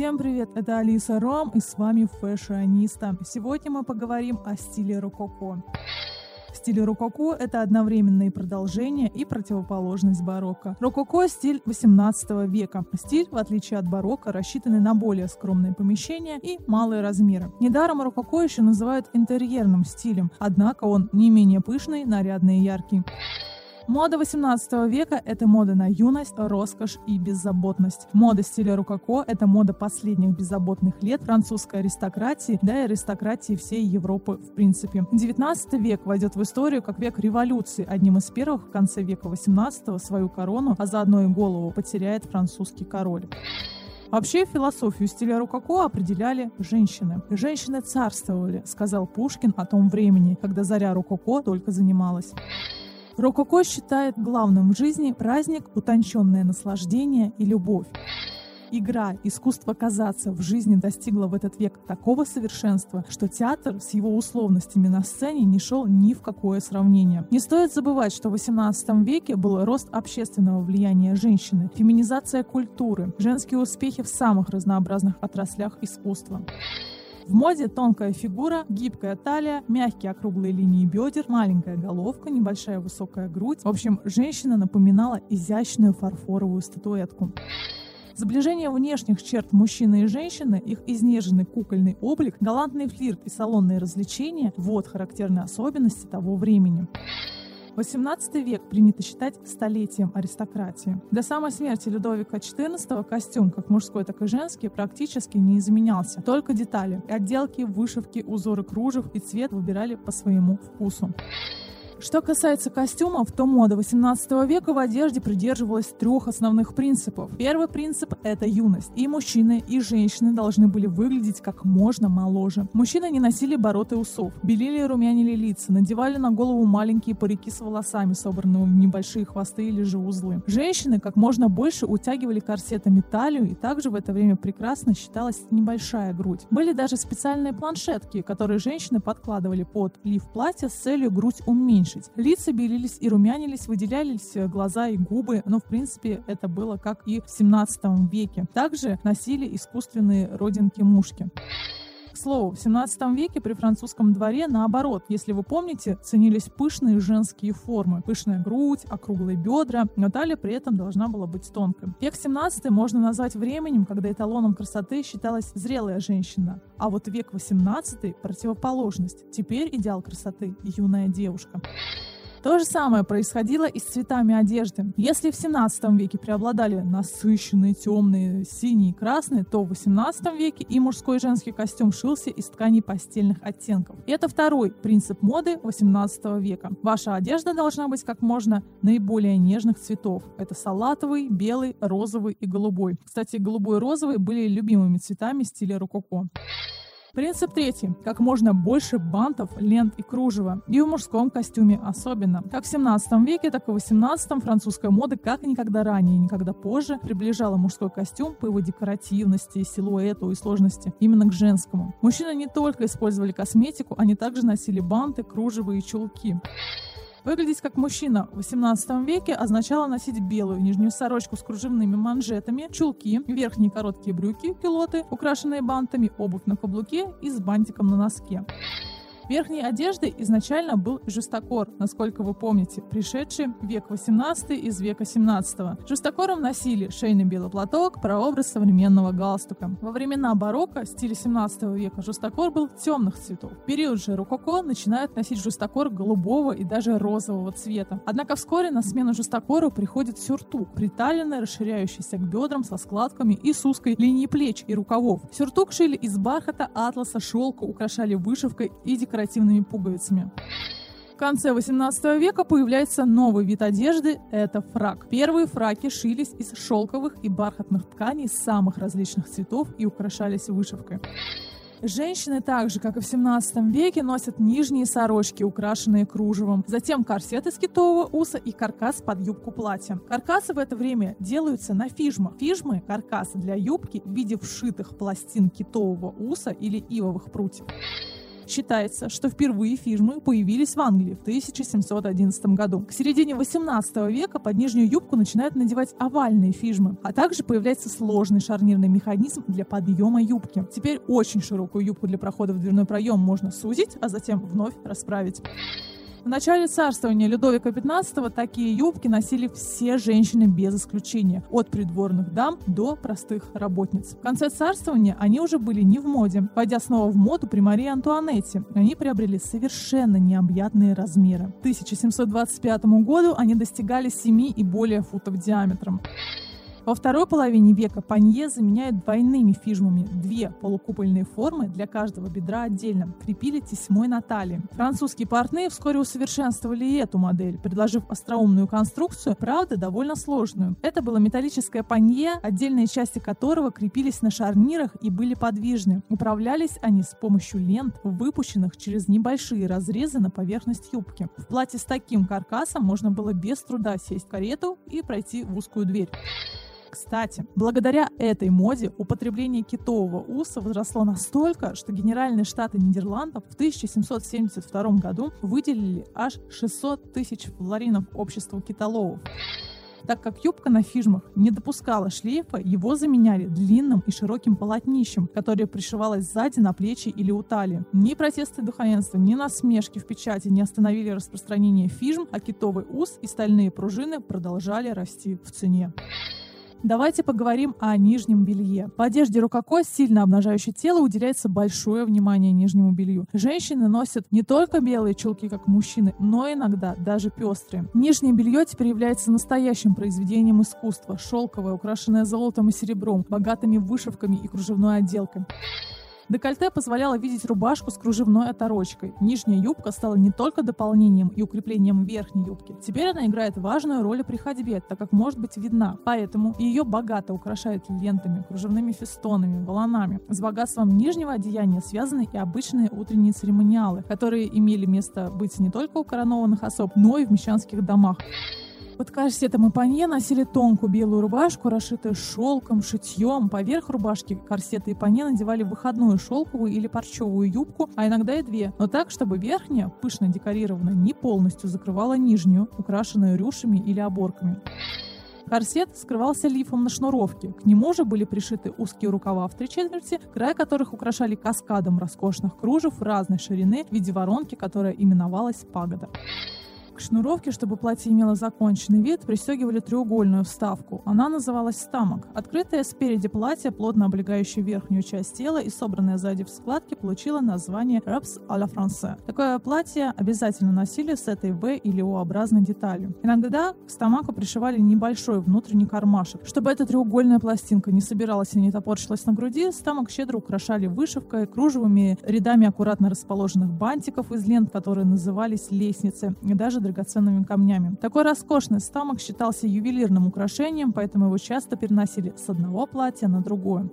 Всем привет, это Алиса Ром и с вами Фэшиониста. Сегодня мы поговорим о стиле рококо. Стиль рококо — это одновременное продолжение и противоположность барокко. Рококо — стиль 18 века. Стиль, в отличие от барокко, рассчитанный на более скромные помещения и малые размеры. Недаром рококо еще называют интерьерным стилем, однако он не менее пышный, нарядный и яркий. Мода 18 века – это мода на юность, роскошь и беззаботность. Мода стиля рококо – это мода последних беззаботных лет французской аристократии, да и аристократии всей Европы в принципе. 19 век войдет в историю как век революции. Одним из первых в конце века 18 свою корону, а заодно и голову потеряет французский король. Вообще философию стиля рококо определяли женщины. Женщины царствовали, сказал Пушкин о том времени, когда заря рококо только занималась. Рококо считает главным в жизни праздник, утонченное наслаждение и любовь. Игра, искусство казаться в жизни достигла в этот век такого совершенства, что театр с его условностями на сцене не шел ни в какое сравнение. Не стоит забывать, что в XVIII веке был рост общественного влияния женщины, феминизация культуры, женские успехи в самых разнообразных отраслях искусства. В моде тонкая фигура, гибкая талия, мягкие округлые линии бедер, маленькая головка, небольшая высокая грудь. В общем, женщина напоминала изящную фарфоровую статуэтку. Сближение внешних черт мужчины и женщины, их изнеженный кукольный облик, галантный флирт и салонные развлечения – вот характерные особенности того времени. 18 век принято считать столетием аристократии. До самой смерти Людовика XIV костюм, как мужской, так и женский, практически не изменялся. Только детали, отделки, вышивки, узоры кружев и цвет выбирали по своему вкусу. Что касается костюмов, то мода 18 века в одежде придерживалась трех основных принципов. Первый принцип – это юность. И мужчины, и женщины должны были выглядеть как можно моложе. Мужчины не носили бороты усов, белили и румянили лица, надевали на голову маленькие парики с волосами, собранные в небольшие хвосты или же узлы. Женщины как можно больше утягивали корсетами талию, и также в это время прекрасно считалась небольшая грудь. Были даже специальные планшетки, которые женщины подкладывали под лиф платья с целью грудь уменьшить уменьшить. Лица белились и румянились, выделялись э, глаза и губы, но в принципе это было как и в 17 веке. Также носили искусственные родинки-мушки. К слову, в 17 веке при французском дворе наоборот, если вы помните, ценились пышные женские формы. Пышная грудь, округлые бедра, но талия при этом должна была быть тонкой. Век 17 можно назвать временем, когда эталоном красоты считалась зрелая женщина. А вот век 18 — противоположность. Теперь идеал красоты — юная девушка. То же самое происходило и с цветами одежды. Если в 17 веке преобладали насыщенные темные синие и красные, то в 18 веке и мужской и женский костюм шился из тканей постельных оттенков. Это второй принцип моды 18 века. Ваша одежда должна быть как можно наиболее нежных цветов. Это салатовый, белый, розовый и голубой. Кстати, голубой и розовый были любимыми цветами стиля рококо. Принцип третий. Как можно больше бантов, лент и кружева. И в мужском костюме особенно. Как в 17 веке, так и в 18 французская мода как никогда ранее и никогда позже приближала мужской костюм по его декоративности, силуэту и сложности именно к женскому. Мужчины не только использовали косметику, они также носили банты, кружева и чулки. Выглядеть как мужчина в 18 веке означало носить белую нижнюю сорочку с кружевными манжетами, чулки, верхние короткие брюки, пилоты, украшенные бантами, обувь на каблуке и с бантиком на носке. Верхней одеждой изначально был жестокор, насколько вы помните, пришедший век 18 из века 17. Жестокором носили шейный белый платок, прообраз современного галстука. Во времена барокко, стиля 17 века, жестокор был темных цветов. В период же рококо начинают носить жестокор голубого и даже розового цвета. Однако вскоре на смену жестокору приходит сюртук, приталенный, расширяющийся к бедрам со складками и с узкой линией плеч и рукавов. Сюртук шили из бархата, атласа, шелка, украшали вышивкой и декорацией декоративными пуговицами. В конце 18 века появляется новый вид одежды – это фрак. Первые фраки шились из шелковых и бархатных тканей самых различных цветов и украшались вышивкой. Женщины так же, как и в 17 веке, носят нижние сорочки, украшенные кружевом, затем корсет из китового уса и каркас под юбку платья. Каркасы в это время делаются на фижмах. Фижмы – каркасы для юбки в виде вшитых пластин китового уса или ивовых прутьев. Считается, что впервые фижмы появились в Англии в 1711 году. К середине 18 века под нижнюю юбку начинают надевать овальные фижмы, а также появляется сложный шарнирный механизм для подъема юбки. Теперь очень широкую юбку для прохода в дверной проем можно сузить, а затем вновь расправить. В начале царствования Людовика XV такие юбки носили все женщины без исключения, от придворных дам до простых работниц. В конце царствования они уже были не в моде. Войдя снова в моду при Марии Антуанетте, они приобрели совершенно необъятные размеры. К 1725 году они достигали 7 и более футов диаметром. Во второй половине века панье заменяет двойными фижмами. Две полукупольные формы для каждого бедра отдельно. Крепили тесьмой на талии. Французские портные вскоре усовершенствовали и эту модель, предложив остроумную конструкцию, правда, довольно сложную. Это было металлическое панье, отдельные части которого крепились на шарнирах и были подвижны. Управлялись они с помощью лент, выпущенных через небольшие разрезы на поверхность юбки. В платье с таким каркасом можно было без труда сесть в карету и пройти в узкую дверь. Кстати, благодаря этой моде употребление китового уса возросло настолько, что Генеральные Штаты Нидерландов в 1772 году выделили аж 600 тысяч флоринов обществу китоловов. Так как юбка на фижмах не допускала шлейфа, его заменяли длинным и широким полотнищем, которое пришивалось сзади на плечи или у талии. Ни протесты духовенства, ни насмешки в печати не остановили распространение фижм, а китовый ус и стальные пружины продолжали расти в цене. Давайте поговорим о нижнем белье. В одежде рукоко, сильно обнажающей тело, уделяется большое внимание нижнему белью. Женщины носят не только белые чулки, как мужчины, но иногда даже пестрые. Нижнее белье теперь является настоящим произведением искусства. Шелковое, украшенное золотом и серебром, богатыми вышивками и кружевной отделкой. Декольте позволяло видеть рубашку с кружевной оторочкой. Нижняя юбка стала не только дополнением и укреплением верхней юбки. Теперь она играет важную роль при ходьбе, так как может быть видна. Поэтому ее богато украшают лентами, кружевными фестонами, волонами. С богатством нижнего одеяния связаны и обычные утренние церемониалы, которые имели место быть не только у коронованных особ, но и в мещанских домах. Корсетом и панье носили тонкую белую рубашку, расшитую шелком, шитьем. Поверх рубашки корсеты и панье надевали выходную шелковую или парчевую юбку, а иногда и две, но так, чтобы верхняя, пышно декорированная, не полностью закрывала нижнюю, украшенную рюшами или оборками. Корсет скрывался лифом на шнуровке. К нему же были пришиты узкие рукава в три четверти, края которых украшали каскадом роскошных кружев разной ширины в виде воронки, которая именовалась пагода. К шнуровке, чтобы платье имело законченный вид, пристегивали треугольную вставку. Она называлась стамок. Открытое спереди платье, плотно облегающее верхнюю часть тела и собранное сзади в складке, получило название «Робс à la France». Такое платье обязательно носили с этой V или O-образной деталью. Иногда к стамаку пришивали небольшой внутренний кармашек. Чтобы эта треугольная пластинка не собиралась и не топорщилась на груди, стамок щедро украшали вышивкой, кружевами, рядами аккуратно расположенных бантиков из лент, которые назывались лестницы, и даже драгоценными камнями. Такой роскошный стамок считался ювелирным украшением, поэтому его часто переносили с одного платья на другое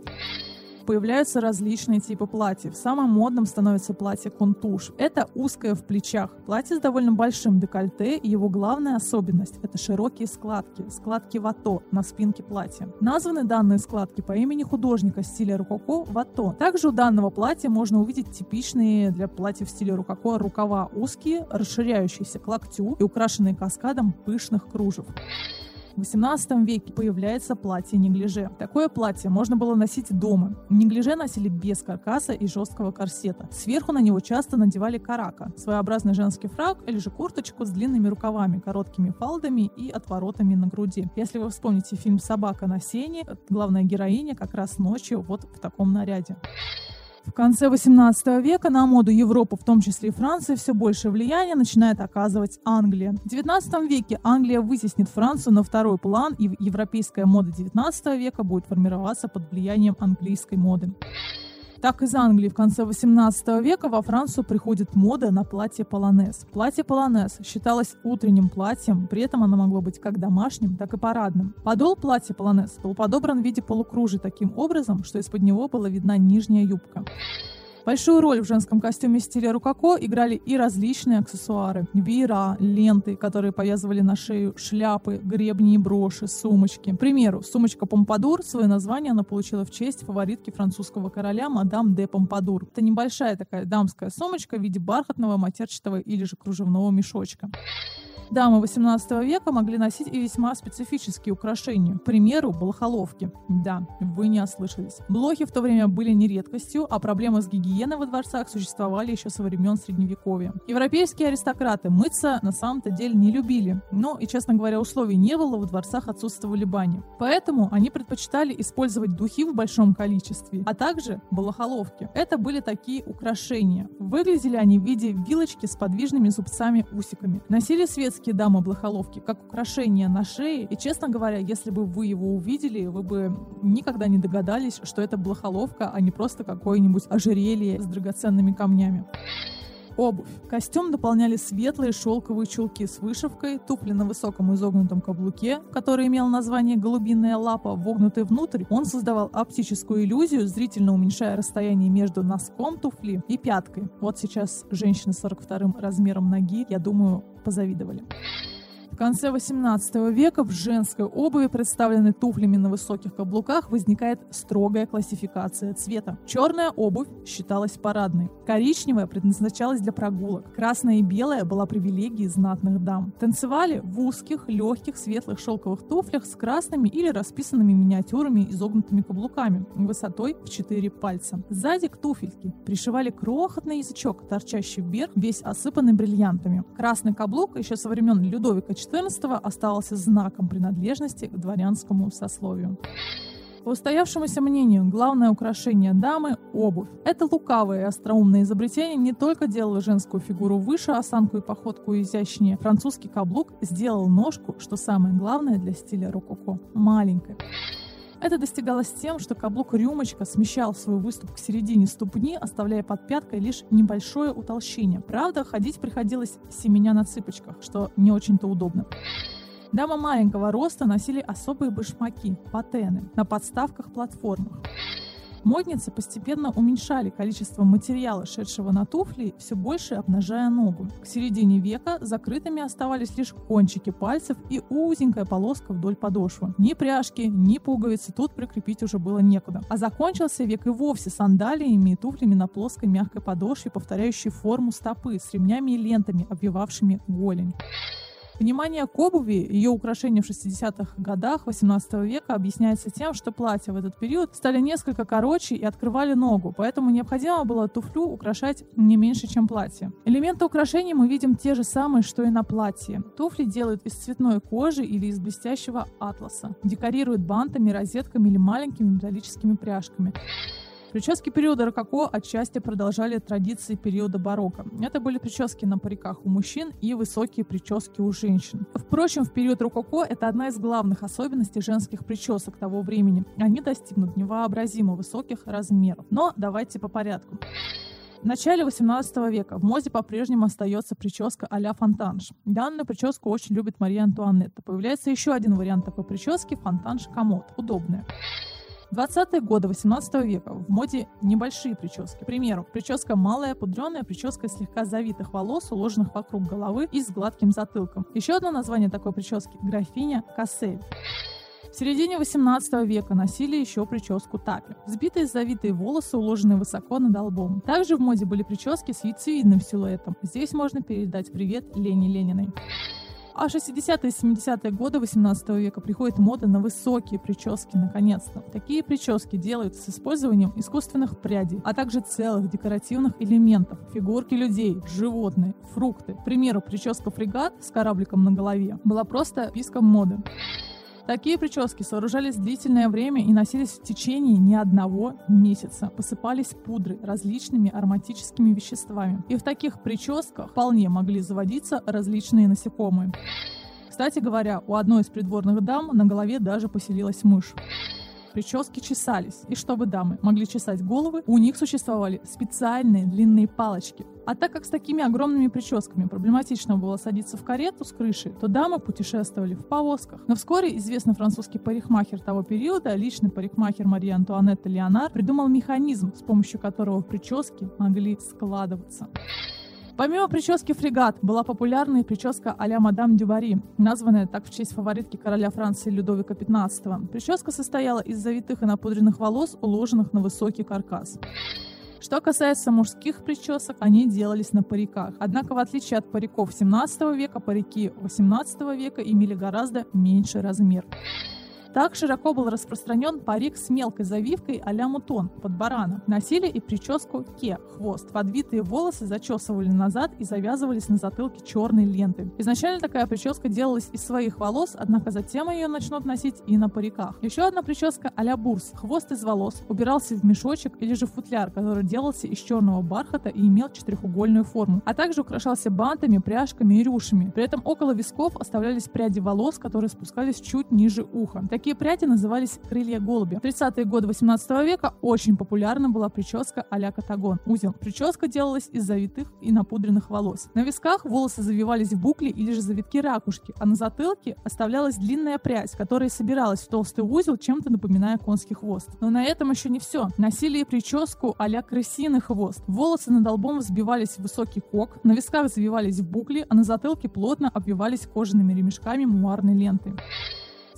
появляются различные типы платьев. Самым модным становится платье контуш. Это узкое в плечах. Платье с довольно большим декольте, и его главная особенность – это широкие складки, складки вато на спинке платья. Названы данные складки по имени художника стиля рококо вато. Также у данного платья можно увидеть типичные для платьев в стиле рококо рукава узкие, расширяющиеся к локтю и украшенные каскадом пышных кружев. В 18 веке появляется платье неглиже. Такое платье можно было носить дома. Неглиже носили без каркаса и жесткого корсета. Сверху на него часто надевали карака, своеобразный женский фраг или же курточку с длинными рукавами, короткими фалдами и отворотами на груди. Если вы вспомните фильм «Собака на сене», главная героиня как раз ночью вот в таком наряде. В конце 18 века на моду Европы, в том числе и Франции, все больше влияния начинает оказывать Англия. В 19 веке Англия вытеснит Францию на второй план, и европейская мода 19 века будет формироваться под влиянием английской моды. Так из Англии в конце 18 века во Францию приходит мода на платье полонез. Платье полонез считалось утренним платьем, при этом оно могло быть как домашним, так и парадным. Подол платья полонез был подобран в виде полукружия таким образом, что из-под него была видна нижняя юбка. Большую роль в женском костюме стиля рукоко играли и различные аксессуары. Веера, ленты, которые повязывали на шею, шляпы, гребни и броши, сумочки. К примеру, сумочка Помпадур, свое название она получила в честь фаворитки французского короля мадам де Помпадур. Это небольшая такая дамская сумочка в виде бархатного, матерчатого или же кружевного мешочка. Дамы XVIII века могли носить и весьма специфические украшения. К примеру, блохоловки. Да, вы не ослышались. Блохи в то время были не редкостью, а проблемы с гигиеной во дворцах существовали еще со времен Средневековья. Европейские аристократы мыться на самом-то деле не любили. Но и, честно говоря, условий не было, в дворцах отсутствовали бани. Поэтому они предпочитали использовать духи в большом количестве, а также блохоловки. Это были такие украшения. Выглядели они в виде вилочки с подвижными зубцами-усиками. Носили свет детские дамы блохоловки как украшение на шее. И, честно говоря, если бы вы его увидели, вы бы никогда не догадались, что это блохоловка, а не просто какое-нибудь ожерелье с драгоценными камнями. Обувь. Костюм дополняли светлые шелковые чулки с вышивкой, туфли на высоком изогнутом каблуке, который имел название «голубиная лапа», вогнутый внутрь, он создавал оптическую иллюзию, зрительно уменьшая расстояние между носком туфли и пяткой. Вот сейчас женщины с 42 размером ноги, я думаю, позавидовали. В конце 18 века в женской обуви, представленной туфлями на высоких каблуках, возникает строгая классификация цвета. Черная обувь считалась парадной, коричневая предназначалась для прогулок, красная и белая была привилегией знатных дам. Танцевали в узких, легких, светлых шелковых туфлях с красными или расписанными миниатюрами изогнутыми каблуками высотой в 4 пальца. Сзади к туфельке пришивали крохотный язычок, торчащий вверх, весь осыпанный бриллиантами. Красный каблук еще со времен Людовика XIV оставался знаком принадлежности к дворянскому сословию. По устоявшемуся мнению, главное украшение дамы – обувь. Это лукавое и остроумное изобретение не только делало женскую фигуру выше, осанку и походку изящнее. Французский каблук сделал ножку, что самое главное для стиля рококо – маленькой. Это достигалось тем, что каблук-рюмочка смещал свой выступ к середине ступни, оставляя под пяткой лишь небольшое утолщение. Правда, ходить приходилось семеня на цыпочках, что не очень-то удобно. Дамы маленького роста носили особые башмаки, патены, на подставках-платформах. Модницы постепенно уменьшали количество материала, шедшего на туфли, все больше обнажая ногу. К середине века закрытыми оставались лишь кончики пальцев и узенькая полоска вдоль подошвы. Ни пряжки, ни пуговицы тут прикрепить уже было некуда. А закончился век и вовсе сандалиями и туфлями на плоской мягкой подошве, повторяющей форму стопы с ремнями и лентами, обвивавшими голень. Внимание к обуви, ее украшения в 60-х годах 18 века объясняется тем, что платья в этот период стали несколько короче и открывали ногу, поэтому необходимо было туфлю украшать не меньше, чем платье. Элементы украшений мы видим те же самые, что и на платье. Туфли делают из цветной кожи или из блестящего атласа. Декорируют бантами, розетками или маленькими металлическими пряжками. Прически периода рококо отчасти продолжали традиции периода барокко. Это были прически на париках у мужчин и высокие прически у женщин. Впрочем, в период рококо это одна из главных особенностей женских причесок того времени. Они достигнут невообразимо высоких размеров. Но давайте по порядку. В начале 18 века в моде по-прежнему остается прическа а-ля фонтанж. Данную прическу очень любит Мария Антуанетта. Появляется еще один вариант такой прически – фонтанж комод. Удобная. 20-е годы 18 века в моде небольшие прически. К примеру, прическа малая, пудреная прическа слегка завитых волос, уложенных вокруг головы и с гладким затылком. Еще одно название такой прически – графиня Кассель. В середине 18 века носили еще прическу тапи. Сбитые завитые волосы, уложенные высоко над лбом. Также в моде были прически с яйцевидным силуэтом. Здесь можно передать привет Лене Лениной. А 60-е и 70-е годы 18 века приходит мода на высокие прически, наконец-то. Такие прически делают с использованием искусственных прядей, а также целых декоративных элементов. Фигурки людей, животные, фрукты. К примеру, прическа фрегат с корабликом на голове была просто писком моды. Такие прически сооружались длительное время и носились в течение не одного месяца. Посыпались пудрой, различными ароматическими веществами. И в таких прическах вполне могли заводиться различные насекомые. Кстати говоря, у одной из придворных дам на голове даже поселилась мышь. Прически чесались, и чтобы дамы могли чесать головы, у них существовали специальные длинные палочки. А так как с такими огромными прическами проблематично было садиться в карету с крыши, то дамы путешествовали в повозках. Но вскоре известный французский парикмахер того периода, личный парикмахер Марии Антуанетты Леонар, придумал механизм, с помощью которого прически могли складываться. Помимо прически фрегат, была популярна и прическа а-ля мадам Дюбари, названная так в честь фаворитки короля Франции Людовика XV. Прическа состояла из завитых и напудренных волос, уложенных на высокий каркас. Что касается мужских причесок, они делались на париках. Однако, в отличие от париков 17 века, парики 18 века имели гораздо меньший размер. Так широко был распространен парик с мелкой завивкой а-ля мутон под барана. Носили и прическу ке – хвост. Подвитые волосы зачесывали назад и завязывались на затылке черной лентой. Изначально такая прическа делалась из своих волос, однако затем ее начнут носить и на париках. Еще одна прическа а-ля бурс. Хвост из волос убирался в мешочек или же футляр, который делался из черного бархата и имел четырехугольную форму, а также украшался бантами, пряжками и рюшами. При этом около висков оставлялись пряди волос, которые спускались чуть ниже уха. Такие Такие пряди назывались крылья голубя. В 30-е годы 18 века очень популярна была прическа а-ля катагон. Узел. Прическа делалась из завитых и напудренных волос. На висках волосы завивались в букли или же завитки ракушки, а на затылке оставлялась длинная прядь, которая собиралась в толстый узел, чем-то напоминая конский хвост. Но на этом еще не все. Носили и прическу а-ля крысиный хвост. Волосы над лбом взбивались в высокий кок, на висках завивались в букли, а на затылке плотно обвивались кожаными ремешками муарной ленты.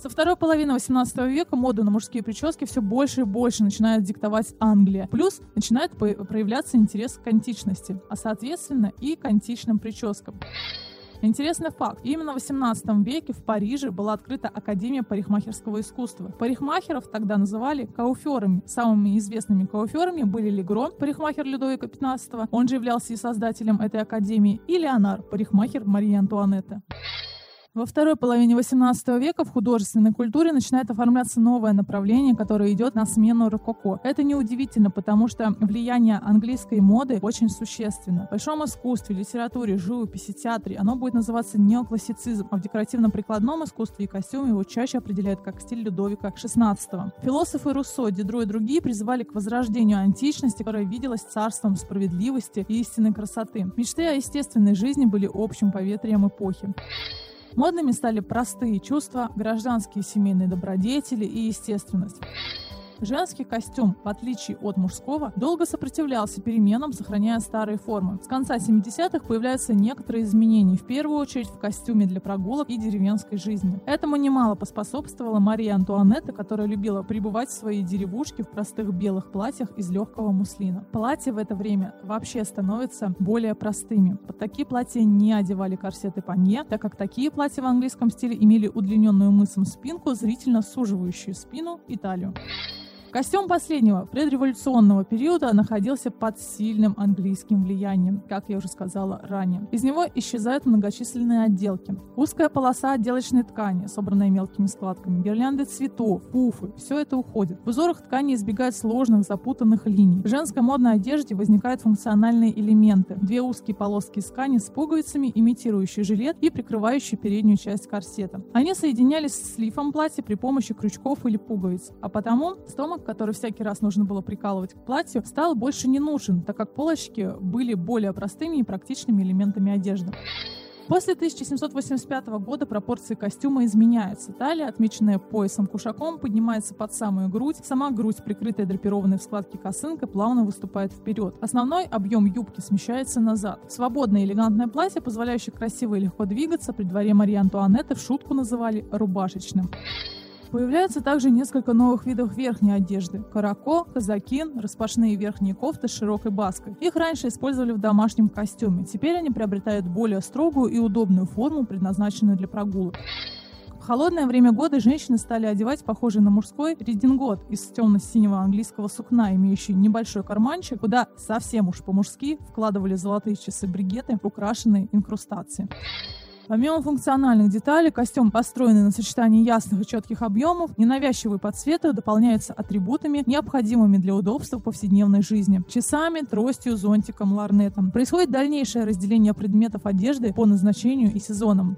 Со второй половины 18 века моду на мужские прически все больше и больше начинает диктовать Англия. Плюс начинает проявляться интерес к античности, а соответственно и к античным прическам. Интересный факт. Именно в 18 веке в Париже была открыта Академия парикмахерского искусства. Парикмахеров тогда называли кауферами. Самыми известными кауферами были Легро, парикмахер Людовика XV, он же являлся и создателем этой академии, и Леонар, парикмахер Марии Антуанетты. Во второй половине XVIII века в художественной культуре начинает оформляться новое направление, которое идет на смену рококо. Это неудивительно, потому что влияние английской моды очень существенно. В большом искусстве, литературе, живописи, театре оно будет называться неоклассицизм, а в декоративно-прикладном искусстве и костюме его чаще определяют как стиль Людовика XVI. Философы Руссо, Дидро и другие призывали к возрождению античности, которая виделась царством справедливости и истинной красоты. Мечты о естественной жизни были общим поветрием эпохи. Модными стали простые чувства, гражданские семейные добродетели и естественность. Женский костюм, в отличие от мужского, долго сопротивлялся переменам, сохраняя старые формы. С конца 70-х появляются некоторые изменения, в первую очередь в костюме для прогулок и деревенской жизни. Этому немало поспособствовала Мария Антуанетта, которая любила пребывать в своей деревушке в простых белых платьях из легкого муслина. Платья в это время вообще становятся более простыми. Под такие платья не одевали корсеты панье, так как такие платья в английском стиле имели удлиненную мысом спинку, зрительно суживающую спину и талию. Костюм последнего предреволюционного периода находился под сильным английским влиянием, как я уже сказала ранее. Из него исчезают многочисленные отделки. Узкая полоса отделочной ткани, собранная мелкими складками, гирлянды цветов, пуфы – все это уходит. В узорах ткани избегают сложных, запутанных линий. В женской модной одежде возникают функциональные элементы. Две узкие полоски ткани с пуговицами, имитирующие жилет и прикрывающие переднюю часть корсета. Они соединялись с слифом платья при помощи крючков или пуговиц, а потому замок, который всякий раз нужно было прикалывать к платью, стал больше не нужен, так как полочки были более простыми и практичными элементами одежды. После 1785 года пропорции костюма изменяются. Талия, отмеченная поясом-кушаком, поднимается под самую грудь. Сама грудь, прикрытая драпированной в складке косынкой, плавно выступает вперед. Основной объем юбки смещается назад. Свободное элегантное платье, позволяющее красиво и легко двигаться, при дворе Марии Антуанетты в шутку называли рубашечным. Появляются также несколько новых видов верхней одежды. Карако, казакин, распашные верхние кофты с широкой баской. Их раньше использовали в домашнем костюме. Теперь они приобретают более строгую и удобную форму, предназначенную для прогулок. В холодное время года женщины стали одевать похожий на мужской редингот из темно-синего английского сукна, имеющий небольшой карманчик, куда совсем уж по-мужски вкладывали золотые часы-бригеты, украшенные инкрустацией. Помимо функциональных деталей, костюм, построенный на сочетании ясных и четких объемов, ненавязчивый по цвету, дополняется атрибутами, необходимыми для удобства в повседневной жизни. Часами, тростью, зонтиком, ларнетом. Происходит дальнейшее разделение предметов одежды по назначению и сезонам.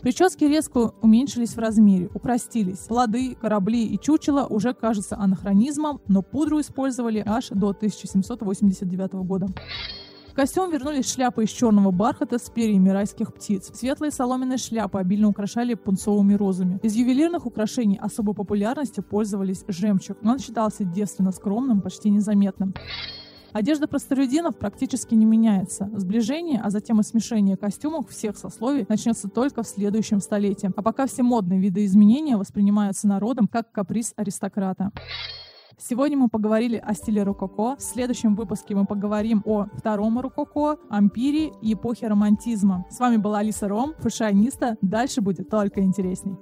Прически резко уменьшились в размере, упростились. Плоды, корабли и чучела уже кажутся анахронизмом, но пудру использовали аж до 1789 года. Костюм вернулись шляпы из черного бархата с перьями райских птиц. Светлые соломенные шляпы обильно украшали пунцовыми розами. Из ювелирных украшений особой популярностью пользовались жемчуг, он считался девственно скромным, почти незаметным. Одежда простолюдинов практически не меняется. Сближение, а затем и смешение костюмов всех сословий начнется только в следующем столетии. А пока все модные виды изменения воспринимаются народом как каприз аристократа. Сегодня мы поговорили о стиле рококо. В следующем выпуске мы поговорим о втором рококо, ампире и эпохе романтизма. С вами была Алиса Ром, фэшиониста. Дальше будет только интересней.